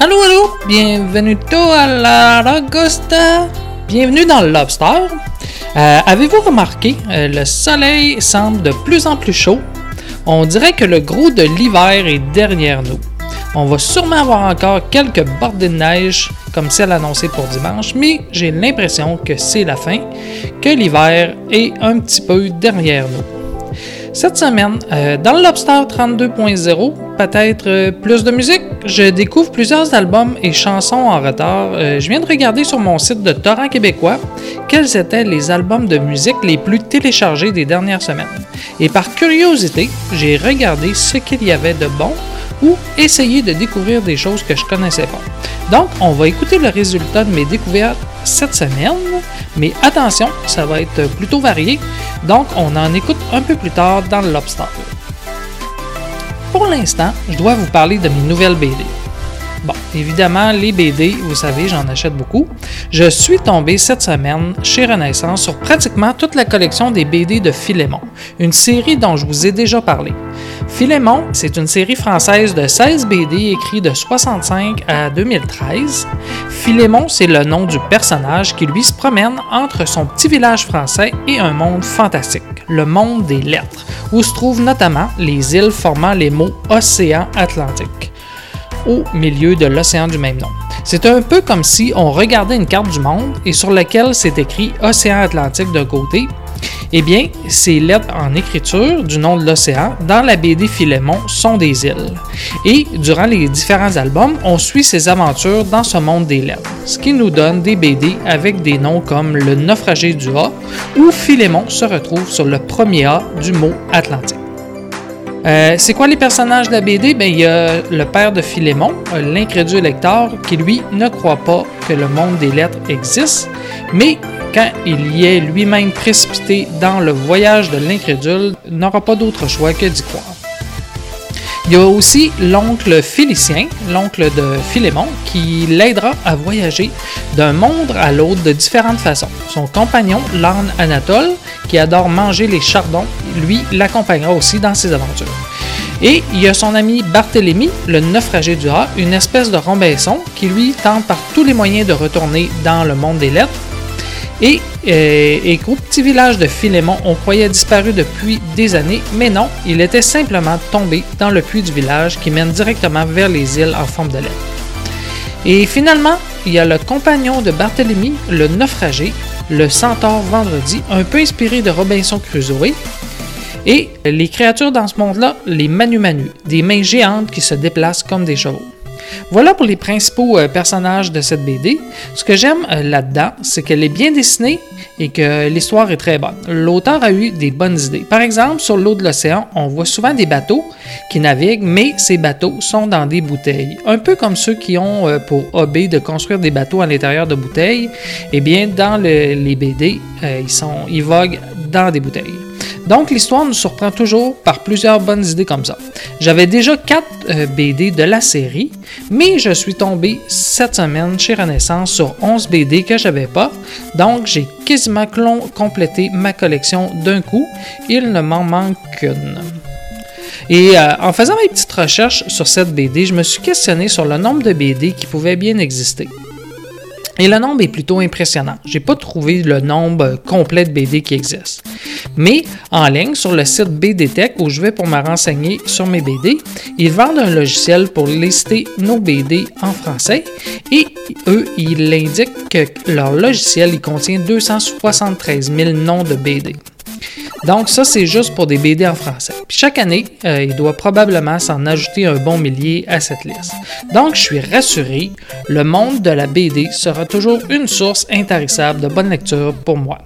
Allô, allô, bienvenue à la Ragosta. Bienvenue dans le Lobster. Euh, Avez-vous remarqué, euh, le soleil semble de plus en plus chaud? On dirait que le gros de l'hiver est derrière nous. On va sûrement avoir encore quelques bordées de neige comme celle annoncée pour dimanche, mais j'ai l'impression que c'est la fin, que l'hiver est un petit peu derrière nous. Cette semaine, euh, dans le Lobster 32.0, peut-être euh, plus de musique, je découvre plusieurs albums et chansons en retard. Euh, je viens de regarder sur mon site de Torrent québécois quels étaient les albums de musique les plus téléchargés des dernières semaines. Et par curiosité, j'ai regardé ce qu'il y avait de bon ou essayé de découvrir des choses que je connaissais pas. Donc, on va écouter le résultat de mes découvertes cette semaine, mais attention, ça va être plutôt varié, donc on en écoute un peu plus tard dans le Lobster. Pour l'instant, je dois vous parler de mes nouvelles BD. Bon, évidemment, les BD, vous savez, j'en achète beaucoup. Je suis tombé cette semaine chez Renaissance sur pratiquement toute la collection des BD de Philémon, une série dont je vous ai déjà parlé. Philémon, c'est une série française de 16 BD écrits de 65 à 2013. Philémon, c'est le nom du personnage qui lui se promène entre son petit village français et un monde fantastique, le monde des lettres, où se trouvent notamment les îles formant les mots océan Atlantique au milieu de l'océan du même nom. C'est un peu comme si on regardait une carte du monde et sur laquelle c'est écrit Océan Atlantique d'un côté. Eh bien, ces lettres en écriture du nom de l'océan dans la BD Philémon sont des îles. Et durant les différents albums, on suit ses aventures dans ce monde des lettres, ce qui nous donne des BD avec des noms comme Le naufragé du A, où Philémon se retrouve sur le premier A du mot Atlantique. Euh, c'est quoi les personnages de la BD? Ben, il y a le père de Philémon, l'incrédule lecteur, qui lui ne croit pas que le monde des lettres existe, mais quand il y est lui-même précipité dans le voyage de l'incrédule, n'aura pas d'autre choix que d'y croire. Il y a aussi l'oncle Félicien, l'oncle de Philémon, qui l'aidera à voyager d'un monde à l'autre de différentes façons. Son compagnon, l'âne Anatole, qui adore manger les chardons, lui l'accompagnera aussi dans ses aventures. Et il y a son ami Barthélemy, le naufragé du rat, une espèce de Robinson qui lui tente par tous les moyens de retourner dans le monde des lettres. Et, euh, petit village de Philémon, on croyait disparu depuis des années, mais non, il était simplement tombé dans le puits du village qui mène directement vers les îles en forme de lettres. Et finalement, il y a le compagnon de Barthélemy, le naufragé, le centaure vendredi, un peu inspiré de Robinson Crusoe. Et les créatures dans ce monde-là, les Manu Manu, des mains géantes qui se déplacent comme des chevaux. Voilà pour les principaux euh, personnages de cette BD. Ce que j'aime euh, là-dedans, c'est qu'elle est bien dessinée et que l'histoire est très bonne. L'auteur a eu des bonnes idées. Par exemple, sur l'eau de l'océan, on voit souvent des bateaux qui naviguent, mais ces bateaux sont dans des bouteilles. Un peu comme ceux qui ont euh, pour hobby de construire des bateaux à l'intérieur de bouteilles. Eh bien, dans les BD, ils, sont, ils voguent dans des bouteilles. Donc l'histoire nous surprend toujours par plusieurs bonnes idées comme ça. J'avais déjà 4 BD de la série, mais je suis tombé cette semaine chez Renaissance sur 11 BD que j'avais pas, donc j'ai quasiment complété ma collection d'un coup. Il ne m'en manque qu'une. Et euh, en faisant mes petites recherches sur cette BD, je me suis questionné sur le nombre de BD qui pouvaient bien exister. Et le nombre est plutôt impressionnant. J'ai pas trouvé le nombre complet de BD qui existent. Mais en ligne, sur le site BDTech, où je vais pour me renseigner sur mes BD, ils vendent un logiciel pour lister nos BD en français et eux, ils indiquent que leur logiciel il contient 273 000 noms de BD. Donc ça, c'est juste pour des BD en français. Puis chaque année, euh, il doit probablement s'en ajouter un bon millier à cette liste. Donc je suis rassuré, le monde de la BD sera toujours une source intarissable de bonne lecture pour moi.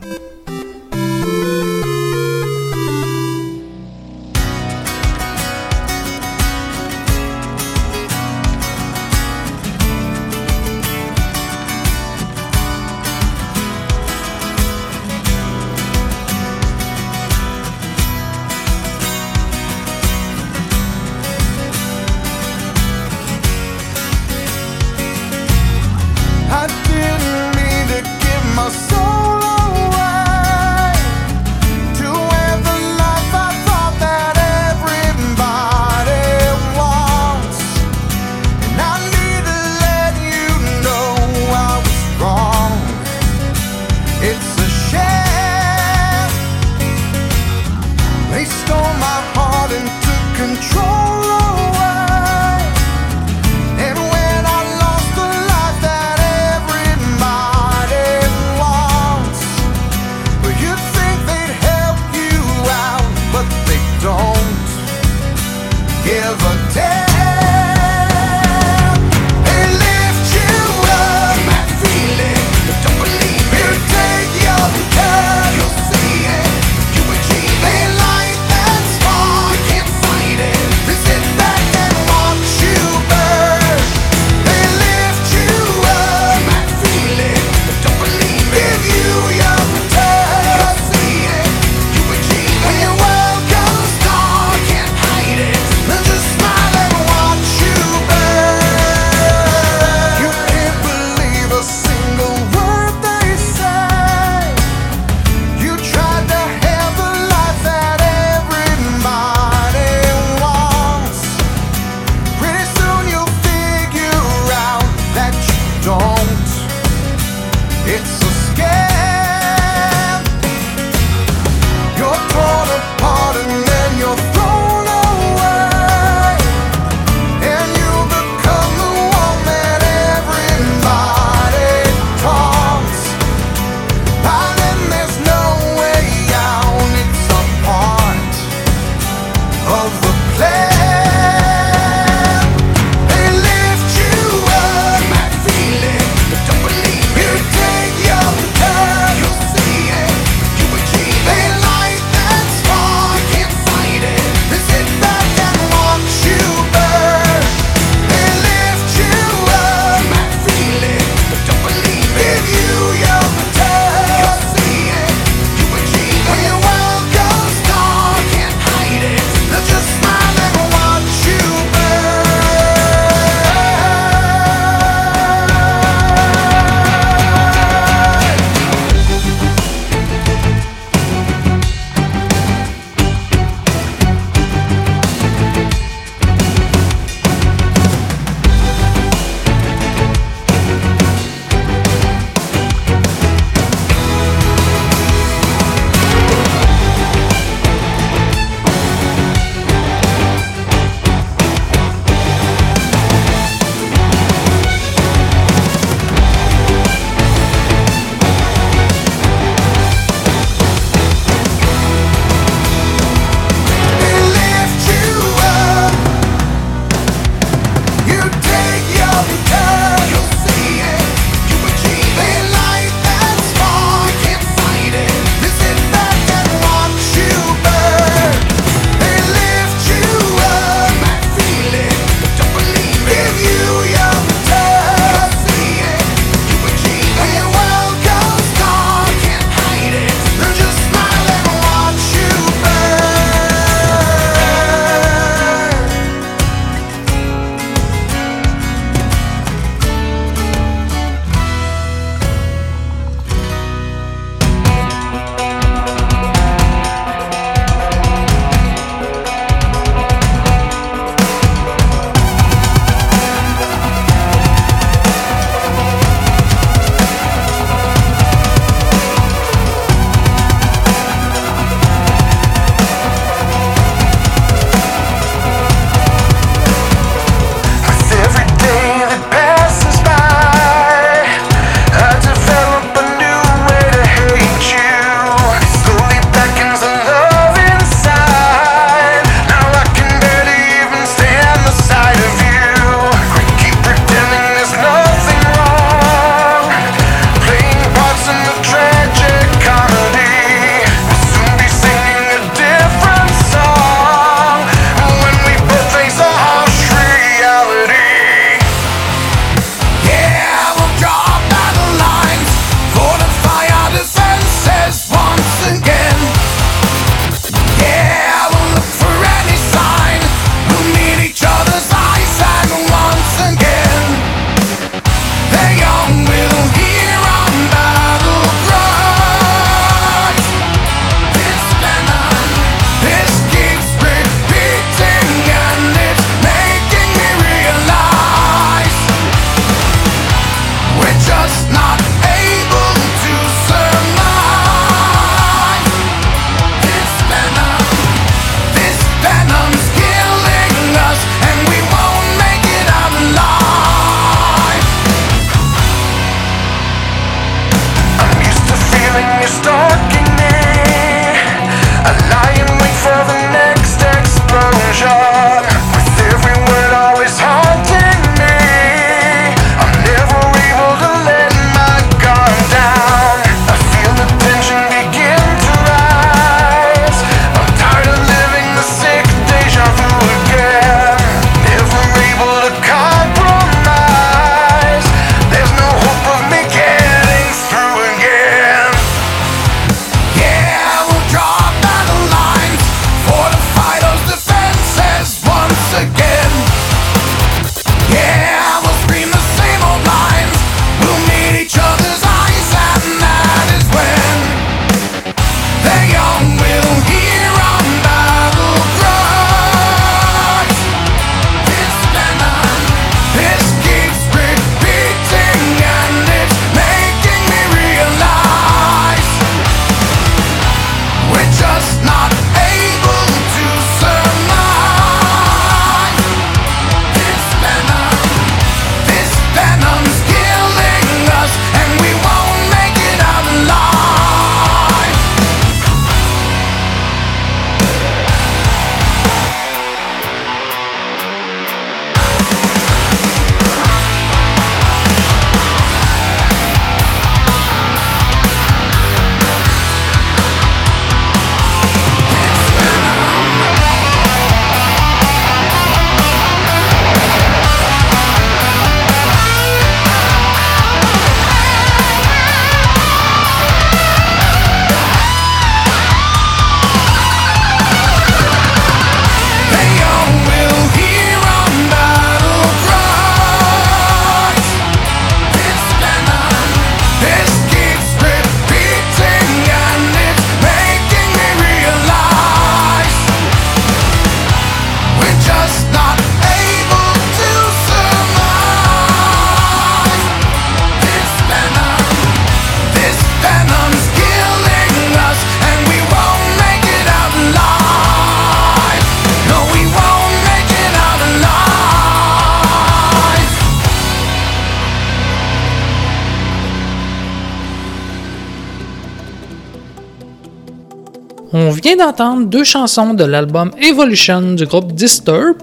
Vient d'entendre deux chansons de l'album Evolution du groupe Disturb,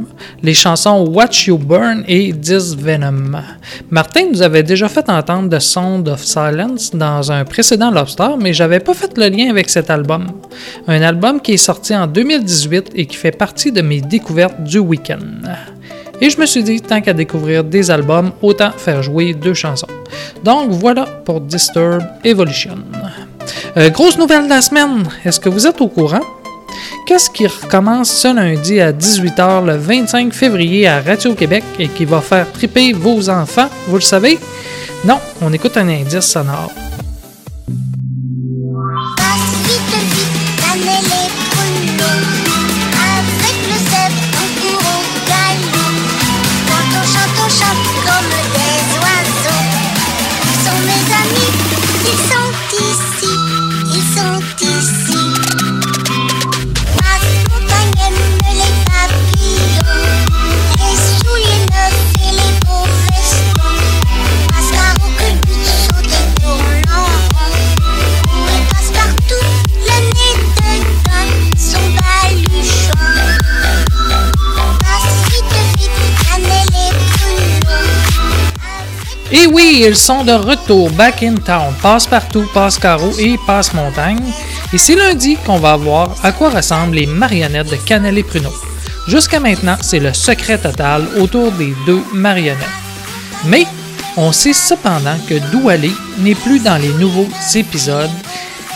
les chansons Watch You Burn et This Venom. Martin nous avait déjà fait entendre The Sound of Silence dans un précédent Lobster, mais j'avais pas fait le lien avec cet album. Un album qui est sorti en 2018 et qui fait partie de mes découvertes du week-end. Et je me suis dit, tant qu'à découvrir des albums, autant faire jouer deux chansons. Donc voilà pour Disturb Evolution. Euh, grosse nouvelle de la semaine, est-ce que vous êtes au courant? Qu'est-ce qui recommence ce lundi à 18h le 25 février à Radio-Québec et qui va faire triper vos enfants, vous le savez? Non, on écoute un indice sonore. Et oui, ils sont de retour, back in town, passe partout, passe carreau et passe montagne. Et c'est lundi qu'on va voir à quoi ressemblent les marionnettes de Canel et Pruneau. Jusqu'à maintenant, c'est le secret total autour des deux marionnettes. Mais on sait cependant que Doualé n'est plus dans les nouveaux épisodes,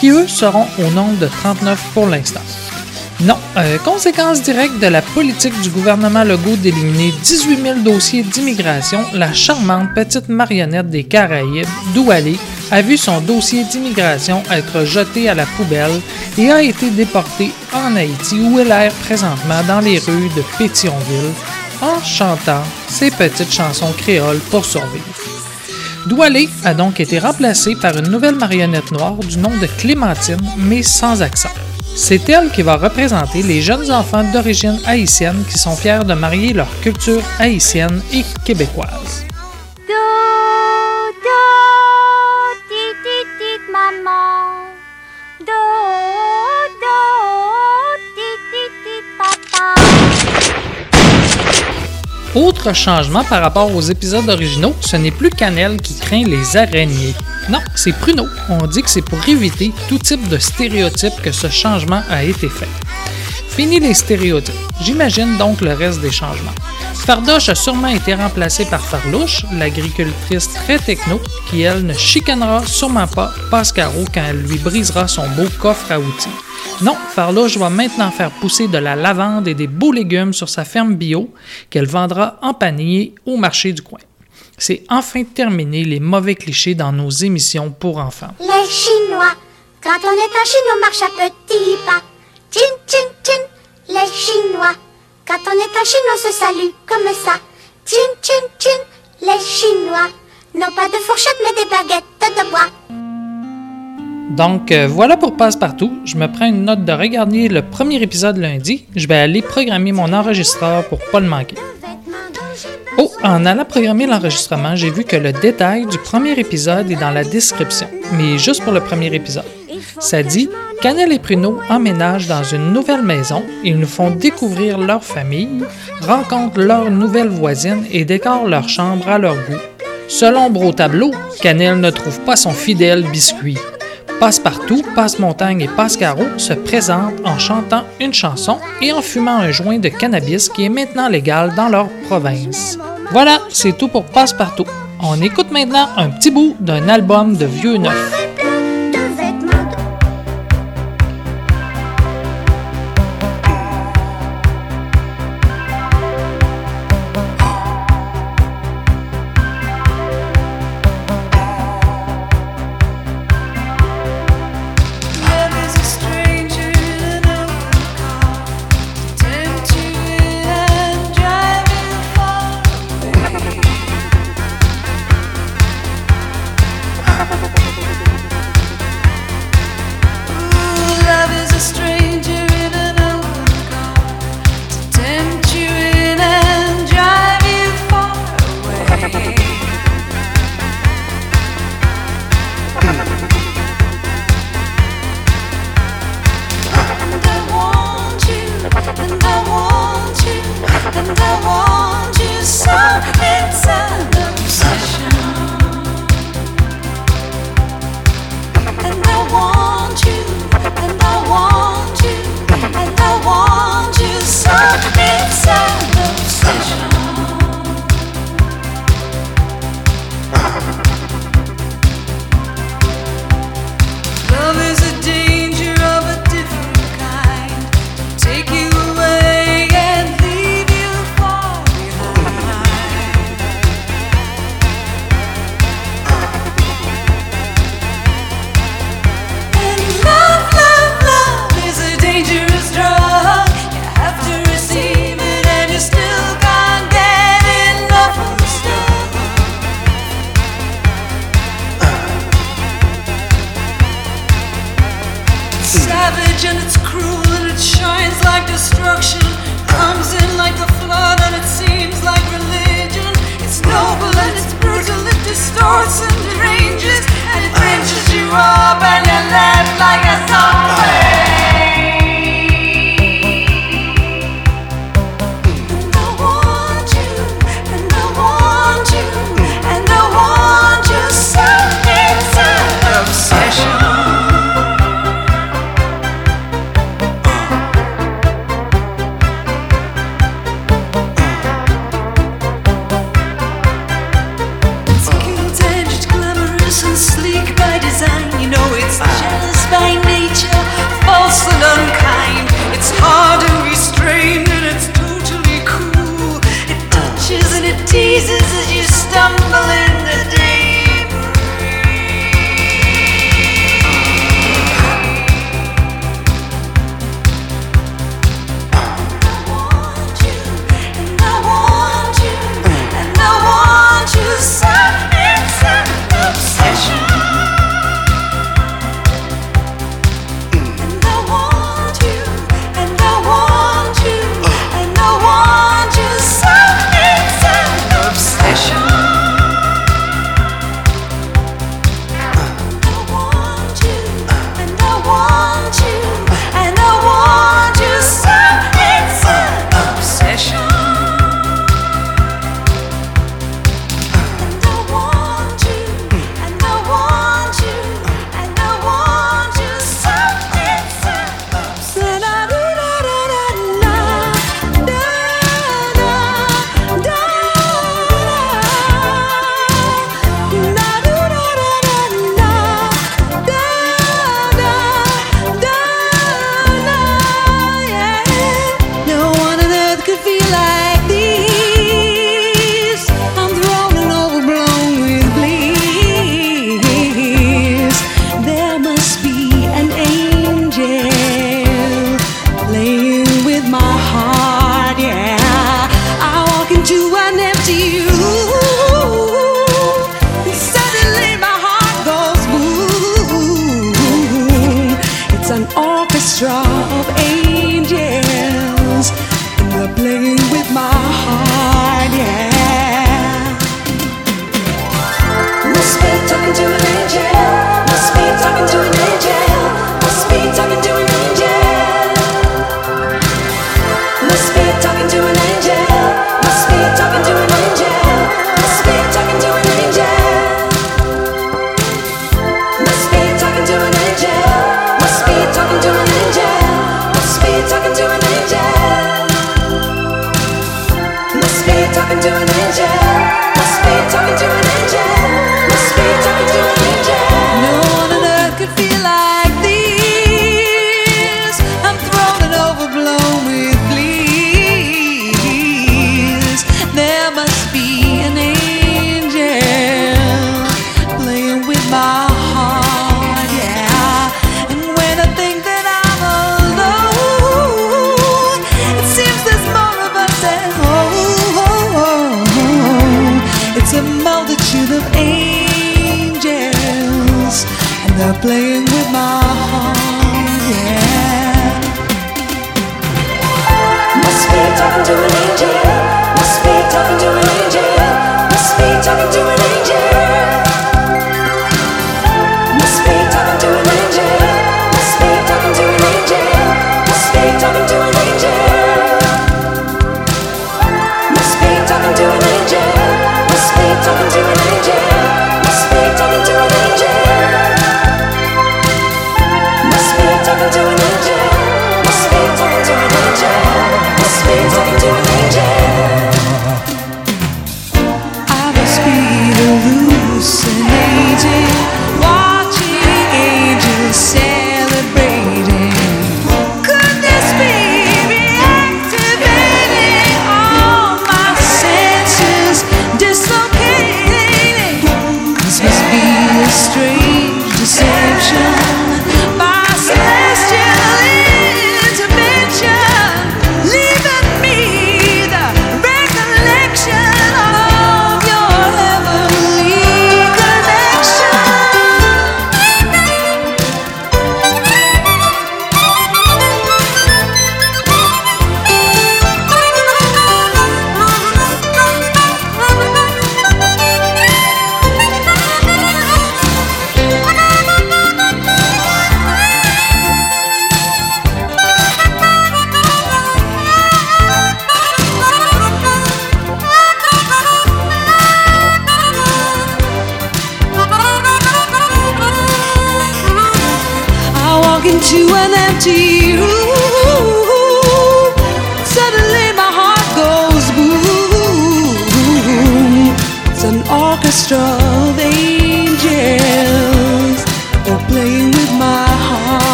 qui eux seront au nombre de 39 pour l'instant. Non. Euh, conséquence directe de la politique du gouvernement Legault d'éliminer 18 000 dossiers d'immigration, la charmante petite marionnette des Caraïbes, Doualé, a vu son dossier d'immigration être jeté à la poubelle et a été déportée en Haïti où elle erre présentement dans les rues de Pétionville en chantant ses petites chansons créoles pour survivre. Doualé a donc été remplacée par une nouvelle marionnette noire du nom de Clémentine, mais sans accent. C'est elle qui va représenter les jeunes enfants d'origine haïtienne qui sont fiers de marier leur culture haïtienne et québécoise. Autre changement par rapport aux épisodes originaux, ce n'est plus Cannelle qui craint les araignées. Non, c'est Pruno. On dit que c'est pour éviter tout type de stéréotype que ce changement a été fait. Fini les stéréotypes. J'imagine donc le reste des changements. Fardoche a sûrement été remplacé par Farlouche, l'agricultrice très techno, qui elle ne chicanera sûrement pas Pascaro quand elle lui brisera son beau coffre à outils. Non, Farlouche va maintenant faire pousser de la lavande et des beaux légumes sur sa ferme bio qu'elle vendra en panier au marché du coin. C'est enfin terminé les mauvais clichés dans nos émissions pour enfants. Les Chinois, quand on est en Chine, on marche à petits pas. Chin, chin, chin, les Chinois, quand on est en Chine, on se salue comme ça. Chin, chin, chin, les Chinois, non pas de fourchette, mais des baguettes de bois. Donc euh, voilà pour Passe-Partout. Je me prends une note de regarder le premier épisode lundi. Je vais aller programmer mon enregistreur pour pas le manquer. Oh, en allant programmer l'enregistrement, j'ai vu que le détail du premier épisode est dans la description, mais juste pour le premier épisode. Ça dit Canel et Pruneau emménagent dans une nouvelle maison, ils nous font découvrir leur famille, rencontrent leur nouvelle voisine et décorent leur chambre à leur goût. Selon au tableau, Canel ne trouve pas son fidèle biscuit. Passe-partout, Passe-montagne et Passe-carreau se présentent en chantant une chanson et en fumant un joint de cannabis qui est maintenant légal dans leur province. Voilà, c'est tout pour Passe-partout. On écoute maintenant un petit bout d'un album de vieux neuf.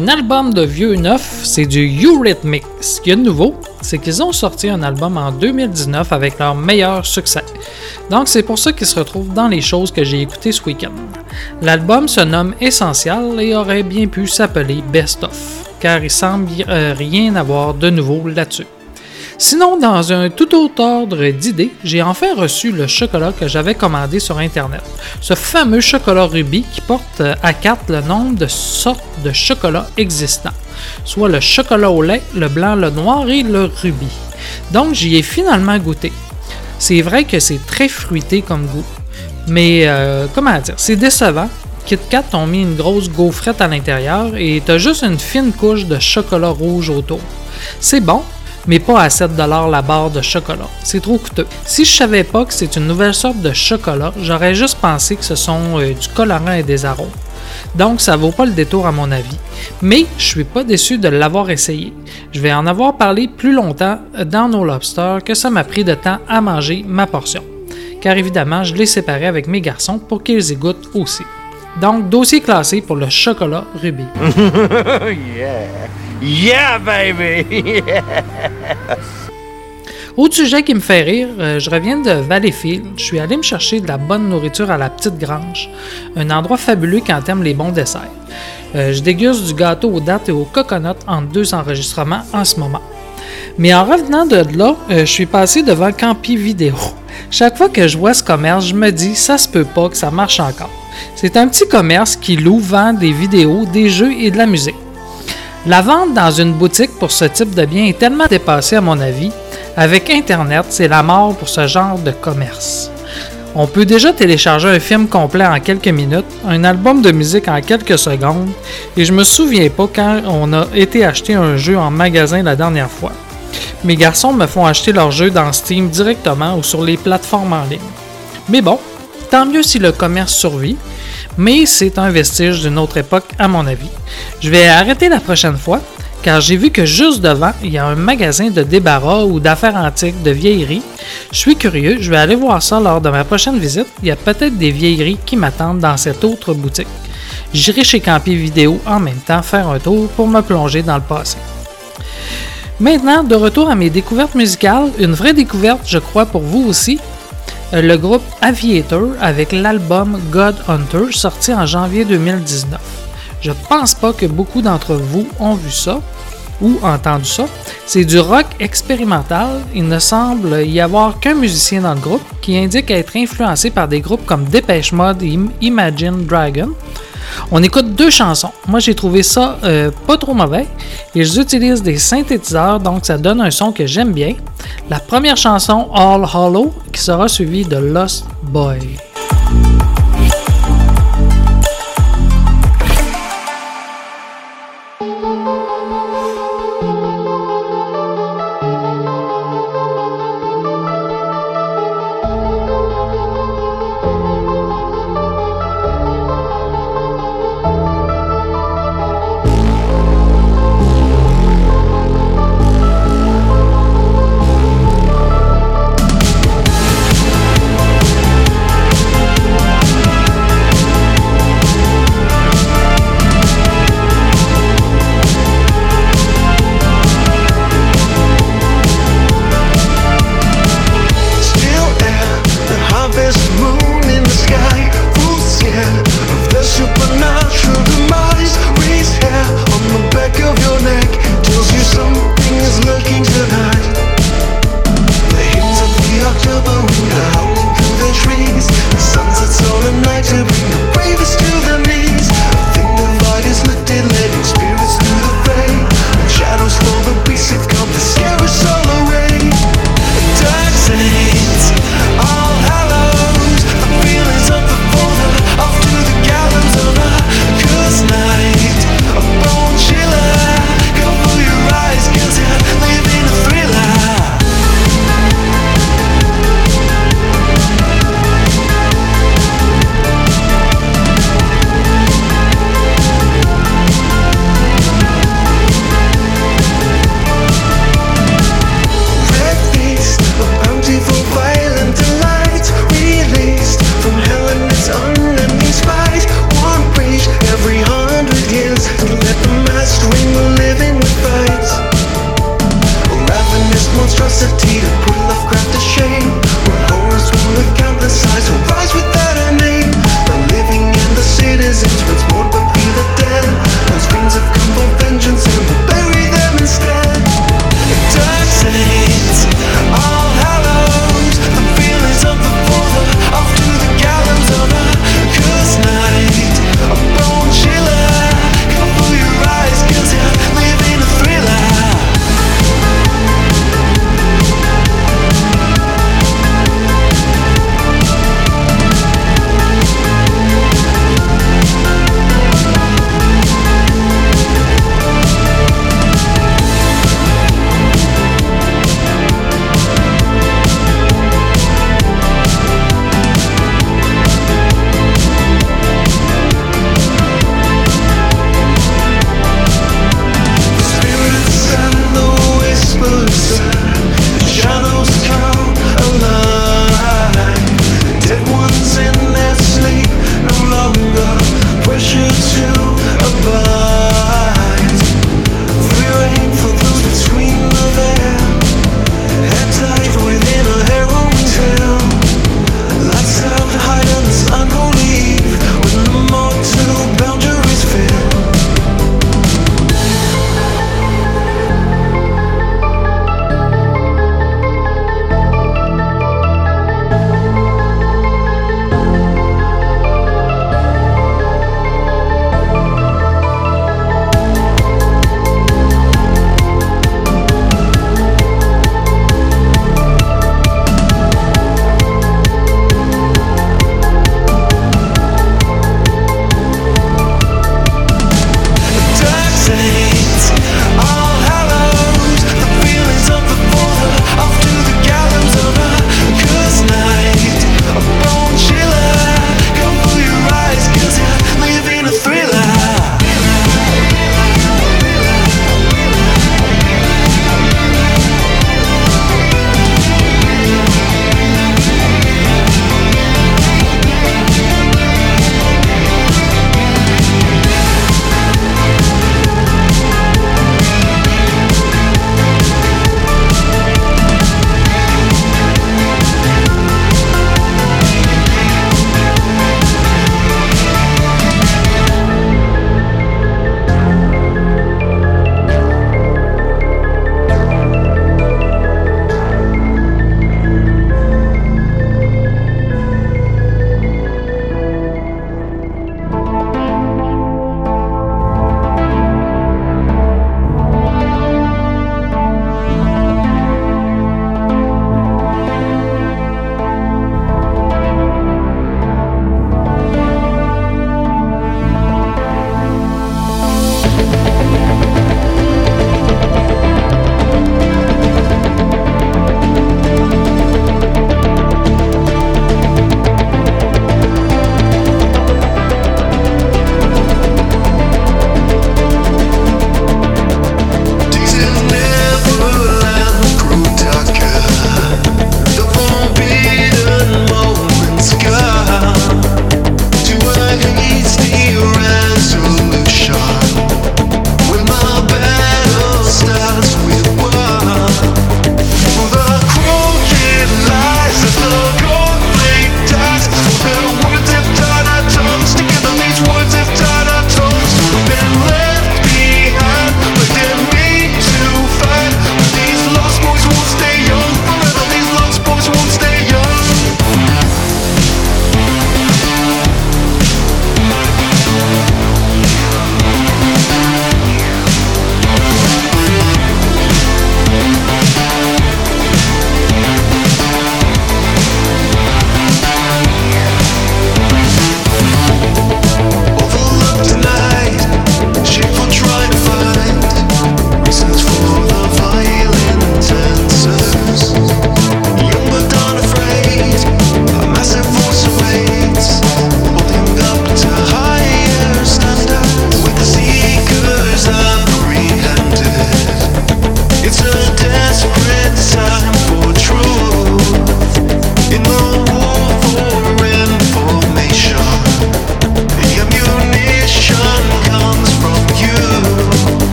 Un album de vieux neuf, c'est du Eurythmics. Ce qu'il y a de nouveau, c'est qu'ils ont sorti un album en 2019 avec leur meilleur succès. Donc c'est pour ça qu'ils se retrouvent dans les choses que j'ai écoutées ce week-end. L'album se nomme Essential et aurait bien pu s'appeler Best of, car il semble euh, rien avoir de nouveau là-dessus. Sinon, dans un tout autre ordre d'idées, j'ai enfin reçu le chocolat que j'avais commandé sur Internet. Ce fameux chocolat rubis qui porte à carte le nombre de sortes de chocolat existants, soit le chocolat au lait, le blanc, le noir et le rubis. Donc j'y ai finalement goûté. C'est vrai que c'est très fruité comme goût, mais euh, comment dire, c'est décevant. Kit Kat ont mis une grosse gaufrette à l'intérieur et t'as juste une fine couche de chocolat rouge autour. C'est bon, mais pas à 7$ la barre de chocolat. C'est trop coûteux. Si je savais pas que c'est une nouvelle sorte de chocolat, j'aurais juste pensé que ce sont euh, du colorant et des arômes. Donc ça vaut pas le détour à mon avis. Mais je suis pas déçu de l'avoir essayé. Je vais en avoir parlé plus longtemps dans nos lobsters que ça m'a pris de temps à manger ma portion. Car évidemment, je l'ai séparé avec mes garçons pour qu'ils y goûtent aussi. Donc, dossier classé pour le chocolat rubis. Yeah, baby. Autre sujet qui me fait rire, euh, je reviens de Valleyfield. Je suis allé me chercher de la bonne nourriture à la Petite Grange, un endroit fabuleux quand t'aimes les bons desserts. Euh, je déguste du gâteau aux dattes et aux coconuts en deux enregistrements en ce moment. Mais en revenant de là, euh, je suis passé devant Campi Vidéo. Chaque fois que je vois ce commerce, je me dis, ça se peut pas que ça marche encore. C'est un petit commerce qui loue, vend des vidéos, des jeux et de la musique. La vente dans une boutique pour ce type de bien est tellement dépassée à mon avis. Avec Internet, c'est la mort pour ce genre de commerce. On peut déjà télécharger un film complet en quelques minutes, un album de musique en quelques secondes, et je me souviens pas quand on a été acheter un jeu en magasin la dernière fois. Mes garçons me font acheter leurs jeux dans Steam directement ou sur les plateformes en ligne. Mais bon, tant mieux si le commerce survit, mais c'est un vestige d'une autre époque à mon avis. Je vais arrêter la prochaine fois, car j'ai vu que juste devant, il y a un magasin de débarras ou d'affaires antiques, de vieilleries. Je suis curieux, je vais aller voir ça lors de ma prochaine visite. Il y a peut-être des vieilleries qui m'attendent dans cette autre boutique. J'irai chez Campi Vidéo en même temps faire un tour pour me plonger dans le passé. Maintenant, de retour à mes découvertes musicales, une vraie découverte, je crois, pour vous aussi. Le groupe Aviator avec l'album God Hunter sorti en janvier 2019. Je pense pas que beaucoup d'entre vous ont vu ça ou entendu ça. C'est du rock expérimental. Il ne semble y avoir qu'un musicien dans le groupe qui indique être influencé par des groupes comme Dépêche Mode et Imagine Dragon. On écoute deux chansons. Moi, j'ai trouvé ça euh, pas trop mauvais. Ils utilisent des synthétiseurs, donc ça donne un son que j'aime bien. La première chanson, All Hollow, qui sera suivie de Lost Boy.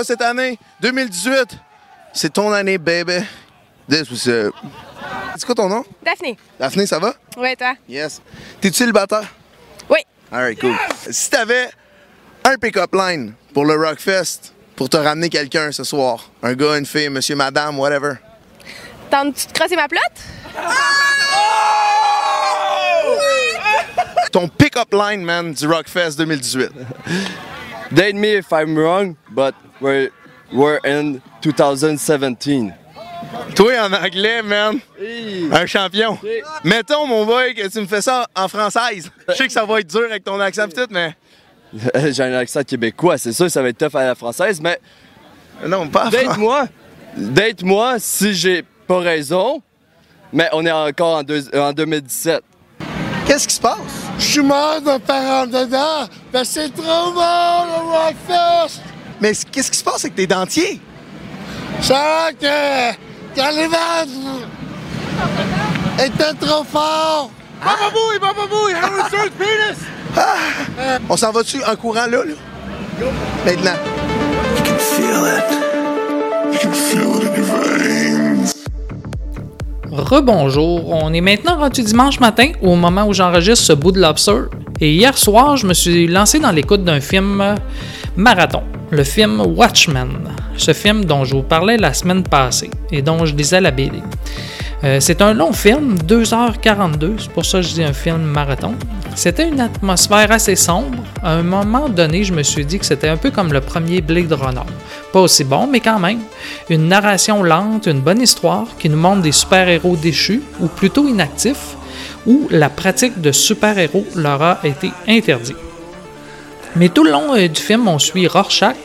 Fois cette année, 2018. C'est ton année, baby. This was, C'est quoi ton nom? Daphné. Daphné, ça va? Ouais, toi? Yes. T'es-tu célibataire? Oui. Alright, cool. Si t'avais un pick-up line pour le Rockfest, pour te ramener quelqu'un ce soir, un gars, une fille, monsieur, madame, whatever, Tentes-tu de crosser ma plotte? ton pick-up line, man, du Rockfest 2018. Date me if I'm wrong, but we're, we're in 2017. Toi, en anglais, man, un champion. Mettons, mon boy, que tu me fais ça en française. Je sais que ça va être dur avec ton accent tout, mais... J'ai un accent québécois, c'est sûr, ça va être tough à la française, mais Non, pas en date-moi. Date-moi si j'ai pas raison, mais on est encore en, deux- en 2017. Qu'est-ce qui se passe? Je suis mort de parents dedans, mais c'est trop bon le Rockfest! Mais qu'est-ce qui se passe avec tes dentiers? Ça que quand les étaient trop forts. Papa Bouille, Papa Bouille, Harry Sir Penis! On s'en va-tu en courant là, là? Maintenant. Rebonjour, on est maintenant rendu dimanche matin au moment où j'enregistre ce bout de lobster. Et hier soir, je me suis lancé dans l'écoute d'un film euh, marathon, le film Watchmen. Ce film dont je vous parlais la semaine passée et dont je lisais la BD. Euh, c'est un long film, 2h42, c'est pour ça que je dis un film marathon. C'était une atmosphère assez sombre. À un moment donné, je me suis dit que c'était un peu comme le premier Blade Runner. Pas aussi bon, mais quand même. Une narration lente, une bonne histoire qui nous montre des super-héros déchus, ou plutôt inactifs, où la pratique de super-héros leur a été interdite. Mais tout le long euh, du film, on suit Rorschach.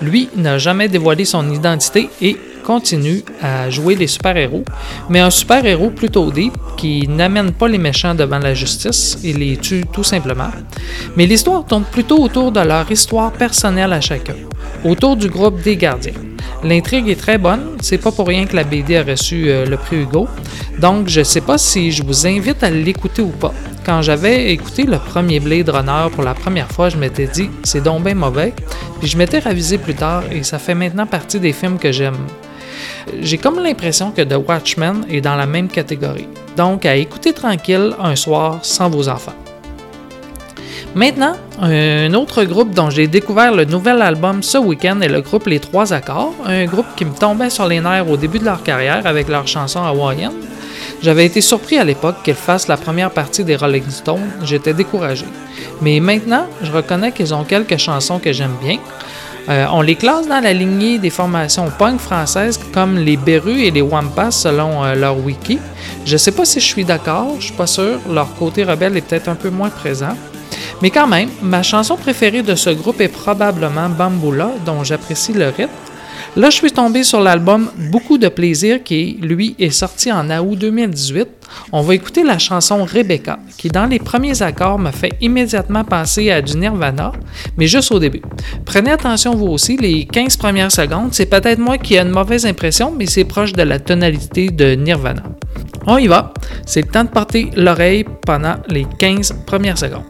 Lui n'a jamais dévoilé son identité et continue à jouer les super-héros, mais un super-héros plutôt deep qui n'amène pas les méchants devant la justice et les tue tout simplement. Mais l'histoire tourne plutôt autour de leur histoire personnelle à chacun, autour du groupe des gardiens. L'intrigue est très bonne, c'est pas pour rien que la BD a reçu le prix Hugo, donc je sais pas si je vous invite à l'écouter ou pas. Quand j'avais écouté le premier Blade Runner pour la première fois, je m'étais dit c'est donc bien mauvais, puis je m'étais ravisé plus tard et ça fait maintenant partie des films que j'aime. J'ai comme l'impression que The Watchmen est dans la même catégorie, donc à écouter tranquille un soir sans vos enfants. Maintenant, un autre groupe dont j'ai découvert le nouvel album ce week-end est le groupe Les Trois Accords, un groupe qui me tombait sur les nerfs au début de leur carrière avec leur chanson hawaïenne. J'avais été surpris à l'époque qu'ils fassent la première partie des Rolling Stones, j'étais découragé. Mais maintenant, je reconnais qu'ils ont quelques chansons que j'aime bien. Euh, on les classe dans la lignée des formations punk françaises comme les Berus et les Wampas selon euh, leur wiki. Je sais pas si je suis d'accord, je suis pas sûr, leur côté rebelle est peut-être un peu moins présent. Mais quand même, ma chanson préférée de ce groupe est probablement Bamboula, dont j'apprécie le rythme. Là, je suis tombé sur l'album Beaucoup de plaisir qui, lui, est sorti en août 2018. On va écouter la chanson Rebecca, qui dans les premiers accords me fait immédiatement penser à du Nirvana, mais juste au début. Prenez attention vous aussi, les 15 premières secondes, c'est peut-être moi qui ai une mauvaise impression, mais c'est proche de la tonalité de Nirvana. On y va, c'est le temps de porter l'oreille pendant les 15 premières secondes.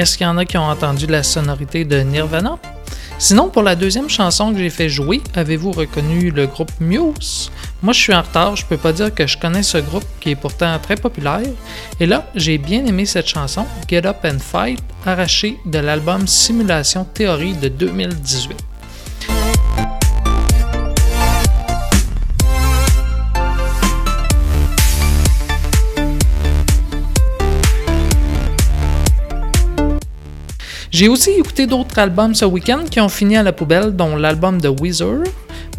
Est-ce qu'il y en a qui ont entendu la sonorité de Nirvana? Sinon, pour la deuxième chanson que j'ai fait jouer, avez-vous reconnu le groupe Muse? Moi, je suis en retard, je peux pas dire que je connais ce groupe qui est pourtant très populaire. Et là, j'ai bien aimé cette chanson, Get Up and Fight, arrachée de l'album Simulation Théorie de 2018. J'ai aussi écouté d'autres albums ce week-end qui ont fini à la poubelle, dont l'album de Weezer,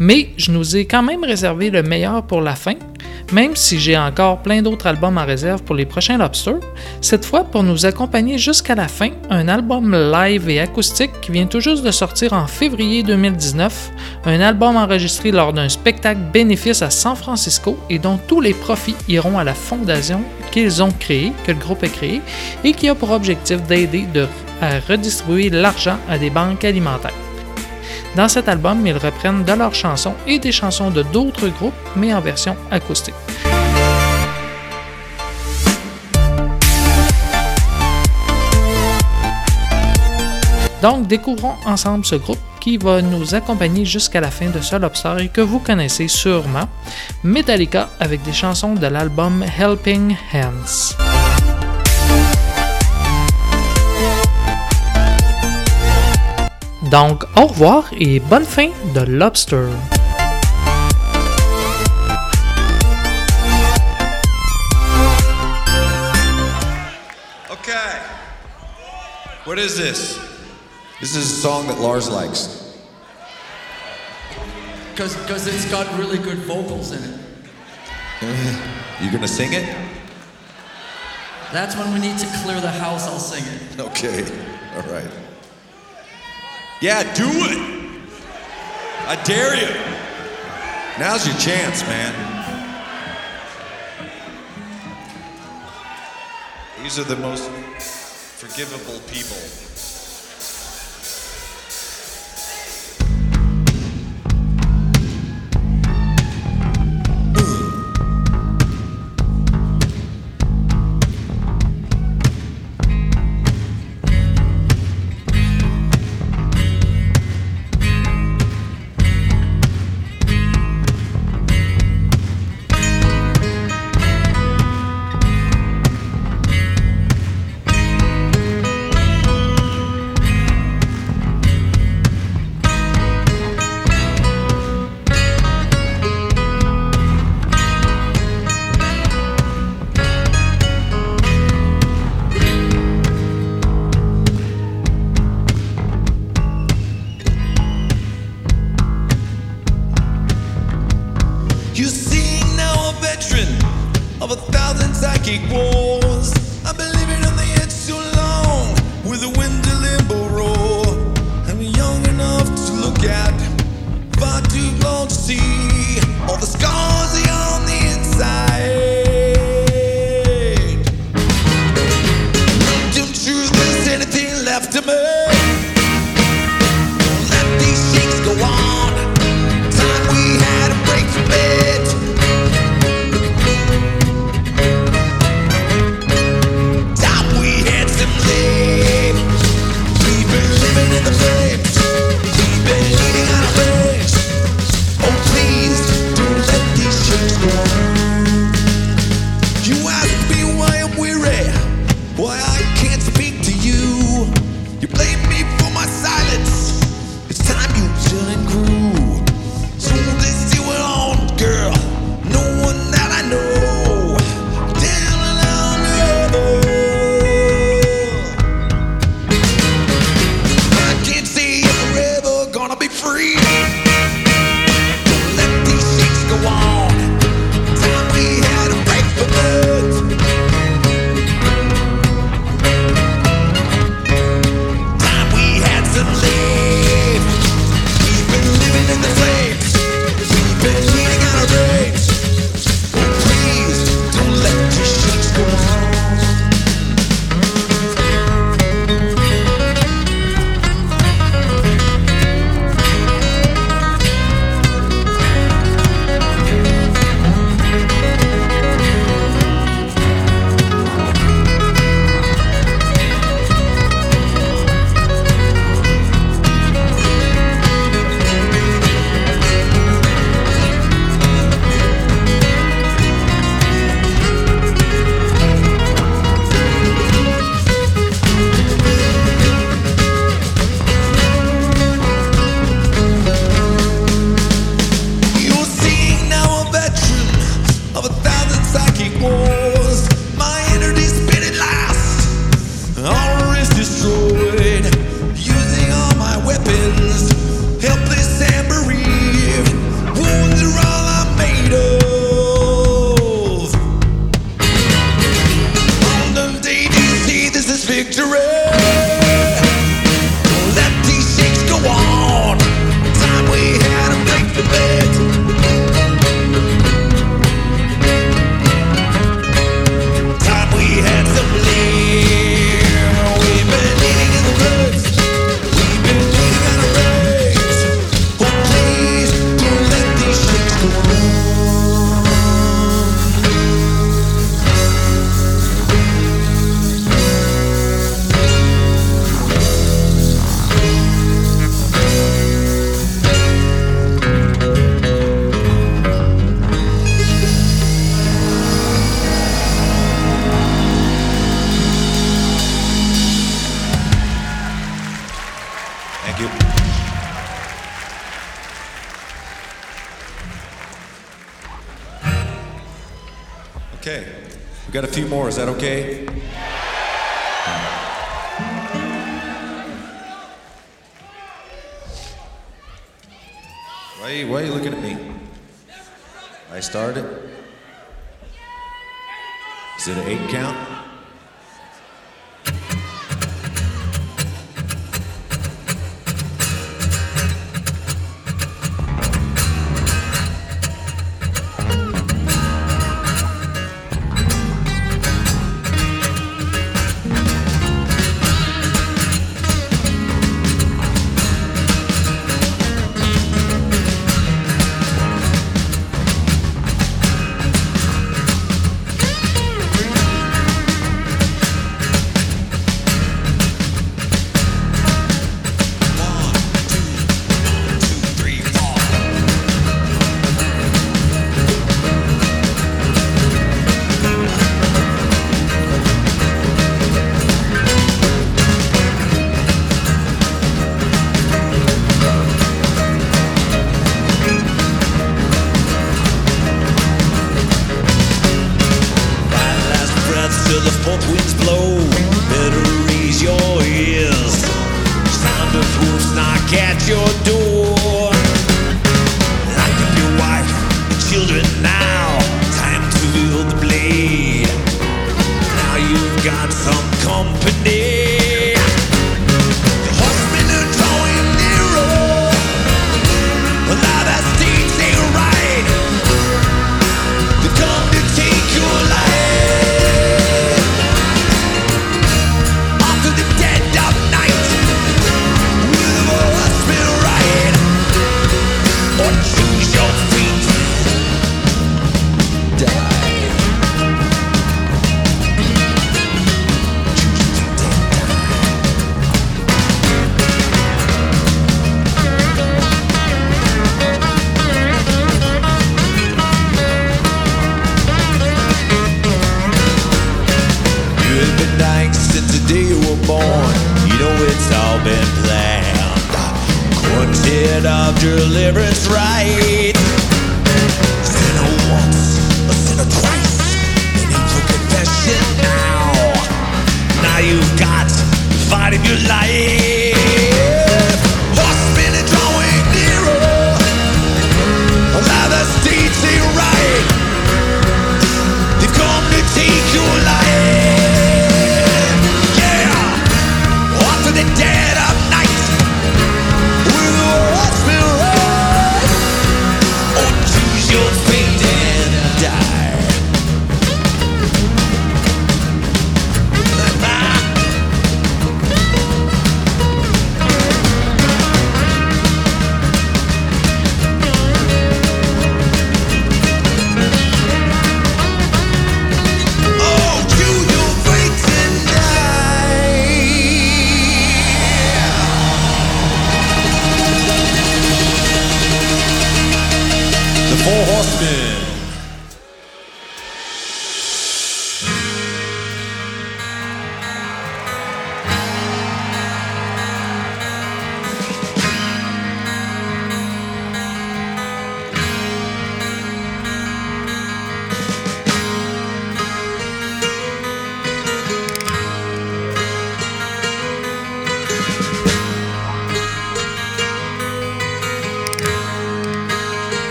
mais je nous ai quand même réservé le meilleur pour la fin, même si j'ai encore plein d'autres albums en réserve pour les prochains Lobster. Cette fois, pour nous accompagner jusqu'à la fin, un album live et acoustique qui vient tout juste de sortir en février 2019, un album enregistré lors d'un spectacle bénéfice à San Francisco et dont tous les profits iront à la fondation qu'ils ont créée, que le groupe a créée, et qui a pour objectif d'aider de à redistribuer l'argent à des banques alimentaires. Dans cet album, ils reprennent de leurs chansons et des chansons de d'autres groupes, mais en version acoustique. Donc, découvrons ensemble ce groupe qui va nous accompagner jusqu'à la fin de ce Lobster que vous connaissez sûrement, Metallica avec des chansons de l'album Helping Hands. Donc, au revoir et bonne fin de Lobster. Okay. What is this? This is a song that Lars likes. Because it's got really good vocals in it. You gonna sing it? That's when we need to clear the house, I'll sing it. Okay. All right. Yeah, do it. I dare you. Now's your chance, man. These are the most forgivable people. That okay?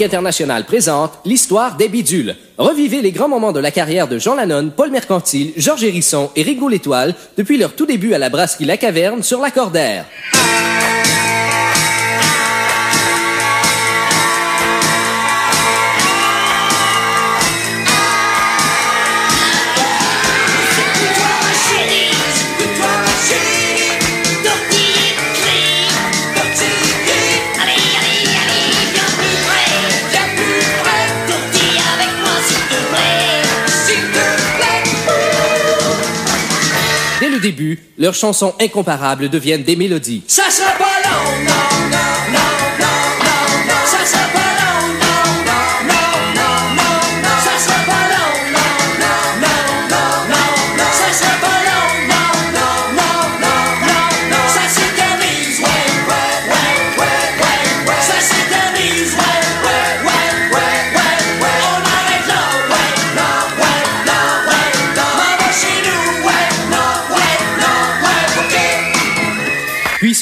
International présente l'histoire des bidules. Revivez les grands moments de la carrière de Jean Lannon, Paul Mercantile, Georges Hérisson et Rigaud l'Étoile depuis leur tout début à la brasserie La Caverne sur la Cordère. Leurs chansons incomparables deviennent des mélodies.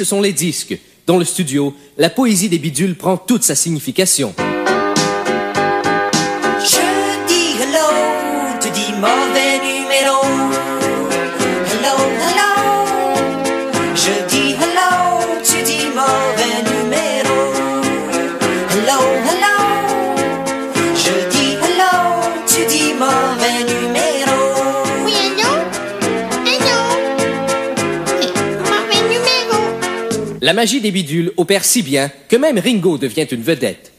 Ce sont les disques. Dans le studio, la poésie des bidules prend toute sa signification. La magie des bidules opère si bien que même Ringo devient une vedette.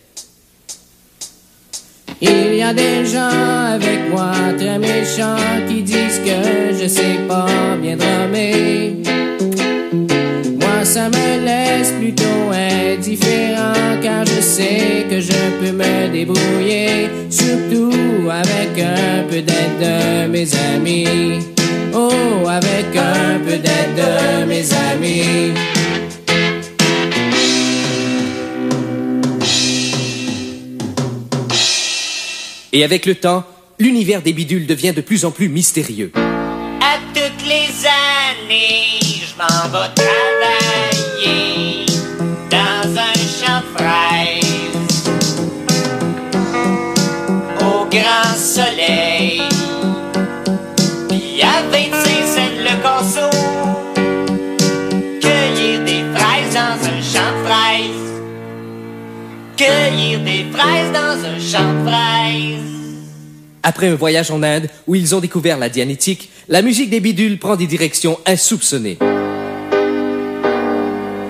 Il y a des gens avec moi très méchants qui disent que je sais pas bien drummer. Moi, ça me laisse plutôt indifférent car je sais que je peux me débrouiller, surtout avec un peu d'aide de mes amis. Oh, avec un peu d'aide de mes amis. Et avec le temps, l'univers des bidules devient de plus en plus mystérieux. À toutes les années, je m'en vais travailler dans un champ de au grand soleil. Cueillir des fraises dans un champ de fraises. Après un voyage en Inde où ils ont découvert la dianétique, la musique des bidules prend des directions insoupçonnées.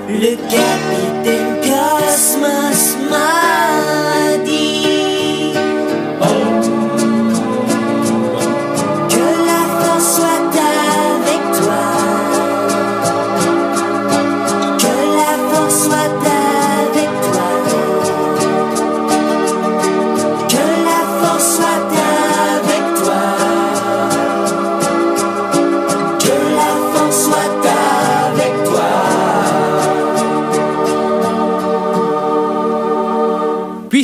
Le capitaine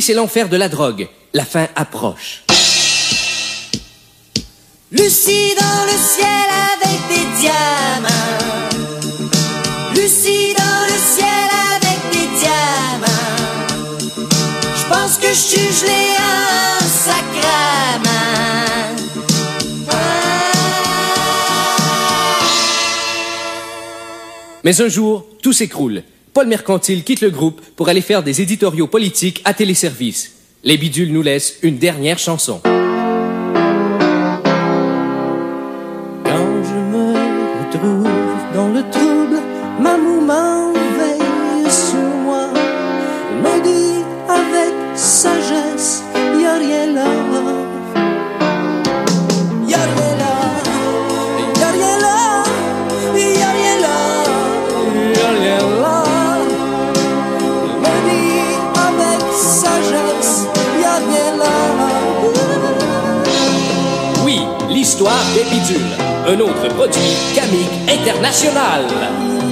c'est l'enfer de la drogue. La fin approche. Lucie dans le ciel avec des diamants. Lucie dans le ciel avec des diamants. Je pense que je suis gelé en sacrament. Mais un jour, tout s'écroule. Paul Mercantile quitte le groupe pour aller faire des éditoriaux politiques à téléservice. Les bidules nous laissent une dernière chanson. Un autre produit Camic International.